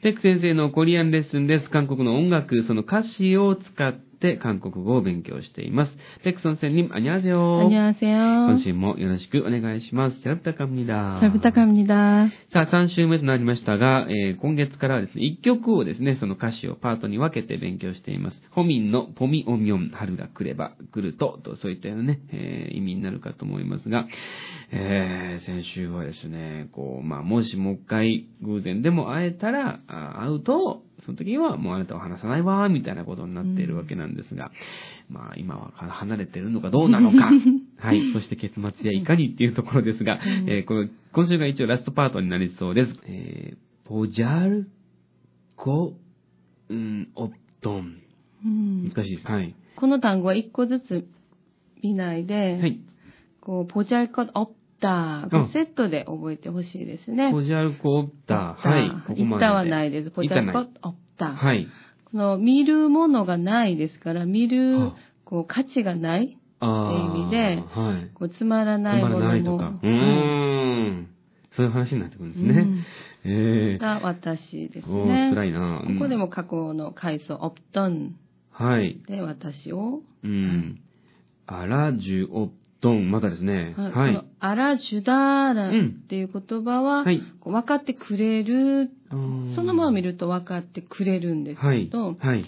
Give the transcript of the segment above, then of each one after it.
ペク先生のコリアンレッスンです。韓国の音楽、その歌詞を使って韓国語を勉強しています。ペクソン先生、アニャーセヨ 안녕하세요. 今週もよろしくお願いします。チャラプタカムニダ 잘 부탁합니다. さあ、3週目となりましたが、えー今月からはですね、1曲をですね、その歌詞をパートに分けて勉強しています。ホミンのポミオミョン、春が来れば来ると、とそういったようなね、えー意味になるかと思いますが、えー先週はですね、こう、まあ、もしもう一回偶然でも会えたら、あ会うと、 その時にはもうあなたは話さないわ、みたいなことになっているわけなんですが、まあ今は離れてるのかどうなのか、はい、そして結末やいかにっていうところですが、えーこの今週が一応ラストパートになりそうです。えー、ポジャルコ、うん、オプトン。 음, 難しいです。はい。この単語は一個ずつ見ないで、はい。こう、ポジャルコ없 ターがセットで覚えてほしいですね。ポジャルコオッター。はい。行ったはないです。ポジャルコオッター。はい。この見るものがないですから、見る、こう、価値がないっていう意味で、はい、こうつまらないものも。つまらないとか。うん。そういう話になってくるんですね。うん、えー、が私ですね。辛いな、ここでも過去の階層、オプトン。はい。で、私を。うん。あらじゅオプトン。まだですね。はいはいこの。アラジュダーラっていう言葉は、分かってくれる、そのまま見ると分かってくれるんですはい。けど、はい。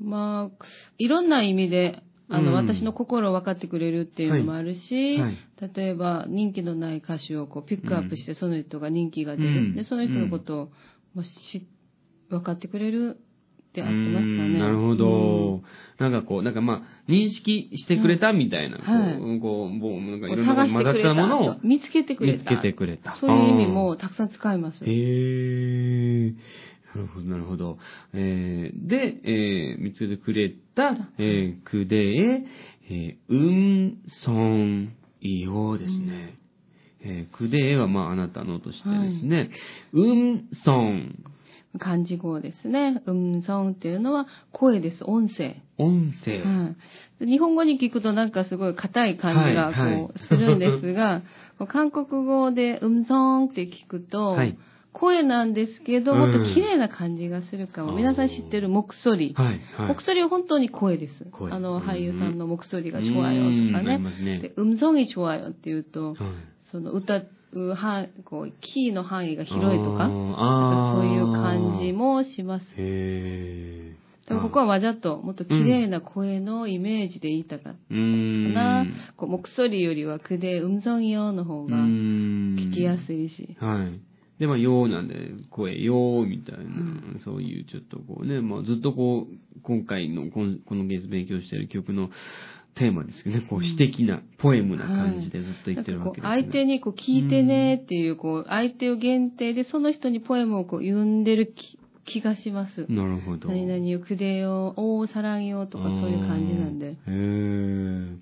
まあ、いろんな意味で、あの、うん私の心を分かってくれるっていうのもあるし、はい。例えば人気のない歌手をこうピックアップして、その人が人気が出る。うんで、その人のことを、まあ、し分かってくれるって合ってますかうーんね。なるほど。なんかこう、なんかまあ、認識してくれたみたいな、はいこう、こう、もう、なんかうんいろんな混ざったたものをと見つけてくれた。見つけてくれた。そういう意味もたくさん使います。へー。なるほど、なるほど。えー、で、えー、見つけてくれた、えー、くでえ、えー、うん、そん、いよですね。えー、くでえは、まあ、あなたのとしてですね。うん、そん、漢字語ですね。うん、ソンっていうのは声です。音声。音声。はい。日本語に聞くとなんかすごい硬い感じがこう、はいはいするんですが、こう韓国語でうんソンって聞くと、はい。声なんですけど、うんもっと綺麗な感じがするかも。あー皆さん知ってる目ソリ。はい。はい。目ソリは本当に声です。声あの、うん俳優さんの目ソリが좋아요うんありとかね。ますねで、음성이좋아요って言うと、はい。その歌う範こう、キーの範囲が広いとか、あーなんかあーそういう感じもします。へーでもここはわざともっと綺麗な声のイメージで言いたかったうーんな。こう、目ソリよりはくで、음성이요の方が聞聞きやすいし。はい。 で、まあ、ようなんで、声ようみたいな、そういうちょっとこうね、まあ、ずっとこう、今回のこのこの月勉強している曲のテーマですけどね、こう、詩的な、ポエムな感じでずっと言ってるわけです、ねなんかこう相手にこう聞いてねっていう、こう、相手を限定でその人にポエムをこう読んでる気気がします。なるほど。何々をくでよ、おー、さらんよとかそういう感じなんで。へー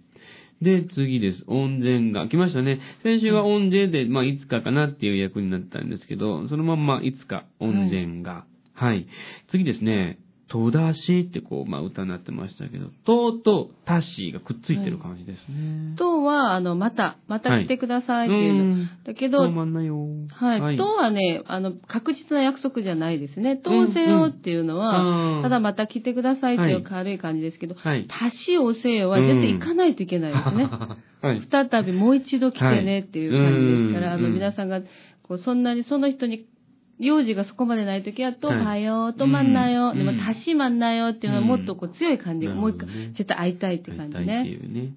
で、次です。温泉が。来ましたね。先週は温泉で、まあ、いつかかなっていう役になったんですけど、そのまんま、いつか温泉が。はい。次ですね。とだしってこう、まあ、歌になってましたけど、ととたしがくっついてる感じですね。とは、あの、また、また来てくださいっていうの。んだけど、止まんないよ。はい。とはね、あの、確実な約束じゃないですね。とせよっていうのは、あーただまた来てくださいっていうはい軽い感じですけど、はい。足しおせよは絶対行かないといけないですね。はい。再びもう一度来てねっていう感じですから、あの、はいうん皆さんが、こう、そんなにその人に、用事がそこまでないときは、とはいはよ、とまんなよ、うんでも、足しまんなよっていうのはもっとこう強い感じ、うんもう一回ちょっと会いたいって感じ会いたいってね。いうね。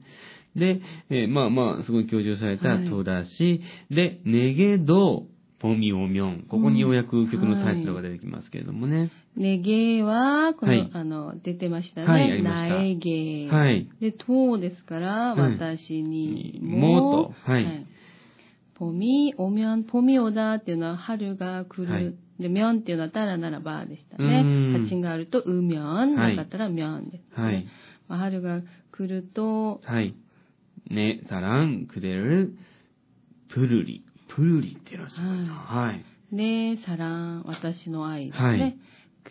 で、えーまあまあ、すごい強調されたはいとだし、で、ねげど、ポミオミョン。ここにようやく曲のタイトルが出てきますけれどもね。ねげは、この、はいあの、出てましたね。はいありましたなえげ。はい。で、とですから、はい私にもも、とはいポミ、おみょん、ポミオだっていうのは春が来る。はいで、みょんっていうのはたらならばでしたうね。ん発音があると、うみょん。はいなかったらみょんです、ね。はい。まあ、春が来ると、はい。ね、さらん、くれる、プルリ。プルリっていうのはすごいな。はい。ねさらん、私の愛ですね。はい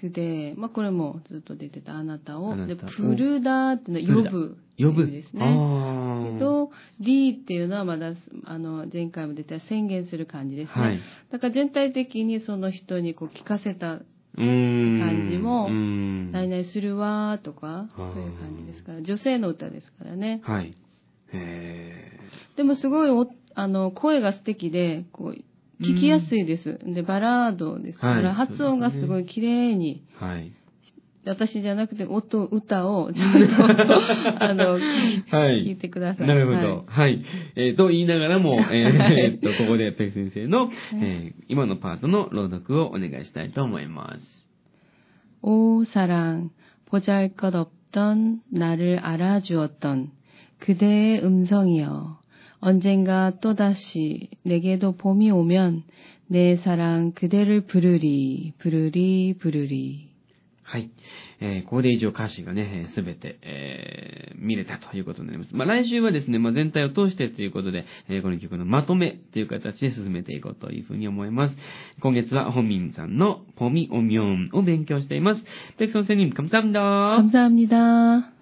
くで、まあ、これもずっと出てたあなたを。たをプルダーっていうのは呼ぶ。呼ぶ。ですね。と、リーっていうのはまだ、あの、前回も出た宣言する感じですね。はい。だから全体的にその人にこう聞かせた。感じも。何々するわーとか、そういう感じですから、女性の歌ですからね。はい。へでもすごいお、あの、声が素敵で、こう、聞きやすいです。で、バラードですから、はい発音がすごい綺麗に、ーはい。私じゃなくて音、歌をちゃんと、あの、はい聞いてください。なるほはいど。はい。えーと言いながらも、えーっと、ここでペク先生の、えー今のパートの朗読をお願いしたいと思います。 오 사랑, 보잘 것 없던 나를 알아주었던 그대의 음성이여. 언젠가 또다시 내게도 봄이 오면 내 사랑 그대를 부르리, 부르리, 부르리. はい。えーここで以上歌詞がね、すべて、えー見れたということになります。まあ、来週はですね、まあ、全体を通してということで、えーこの曲のまとめという形で進めていこうというふうに思います。今月はホミンさんのポミオミョンを勉強しています。ペクソンセニム、カムサムダー 감사합니다.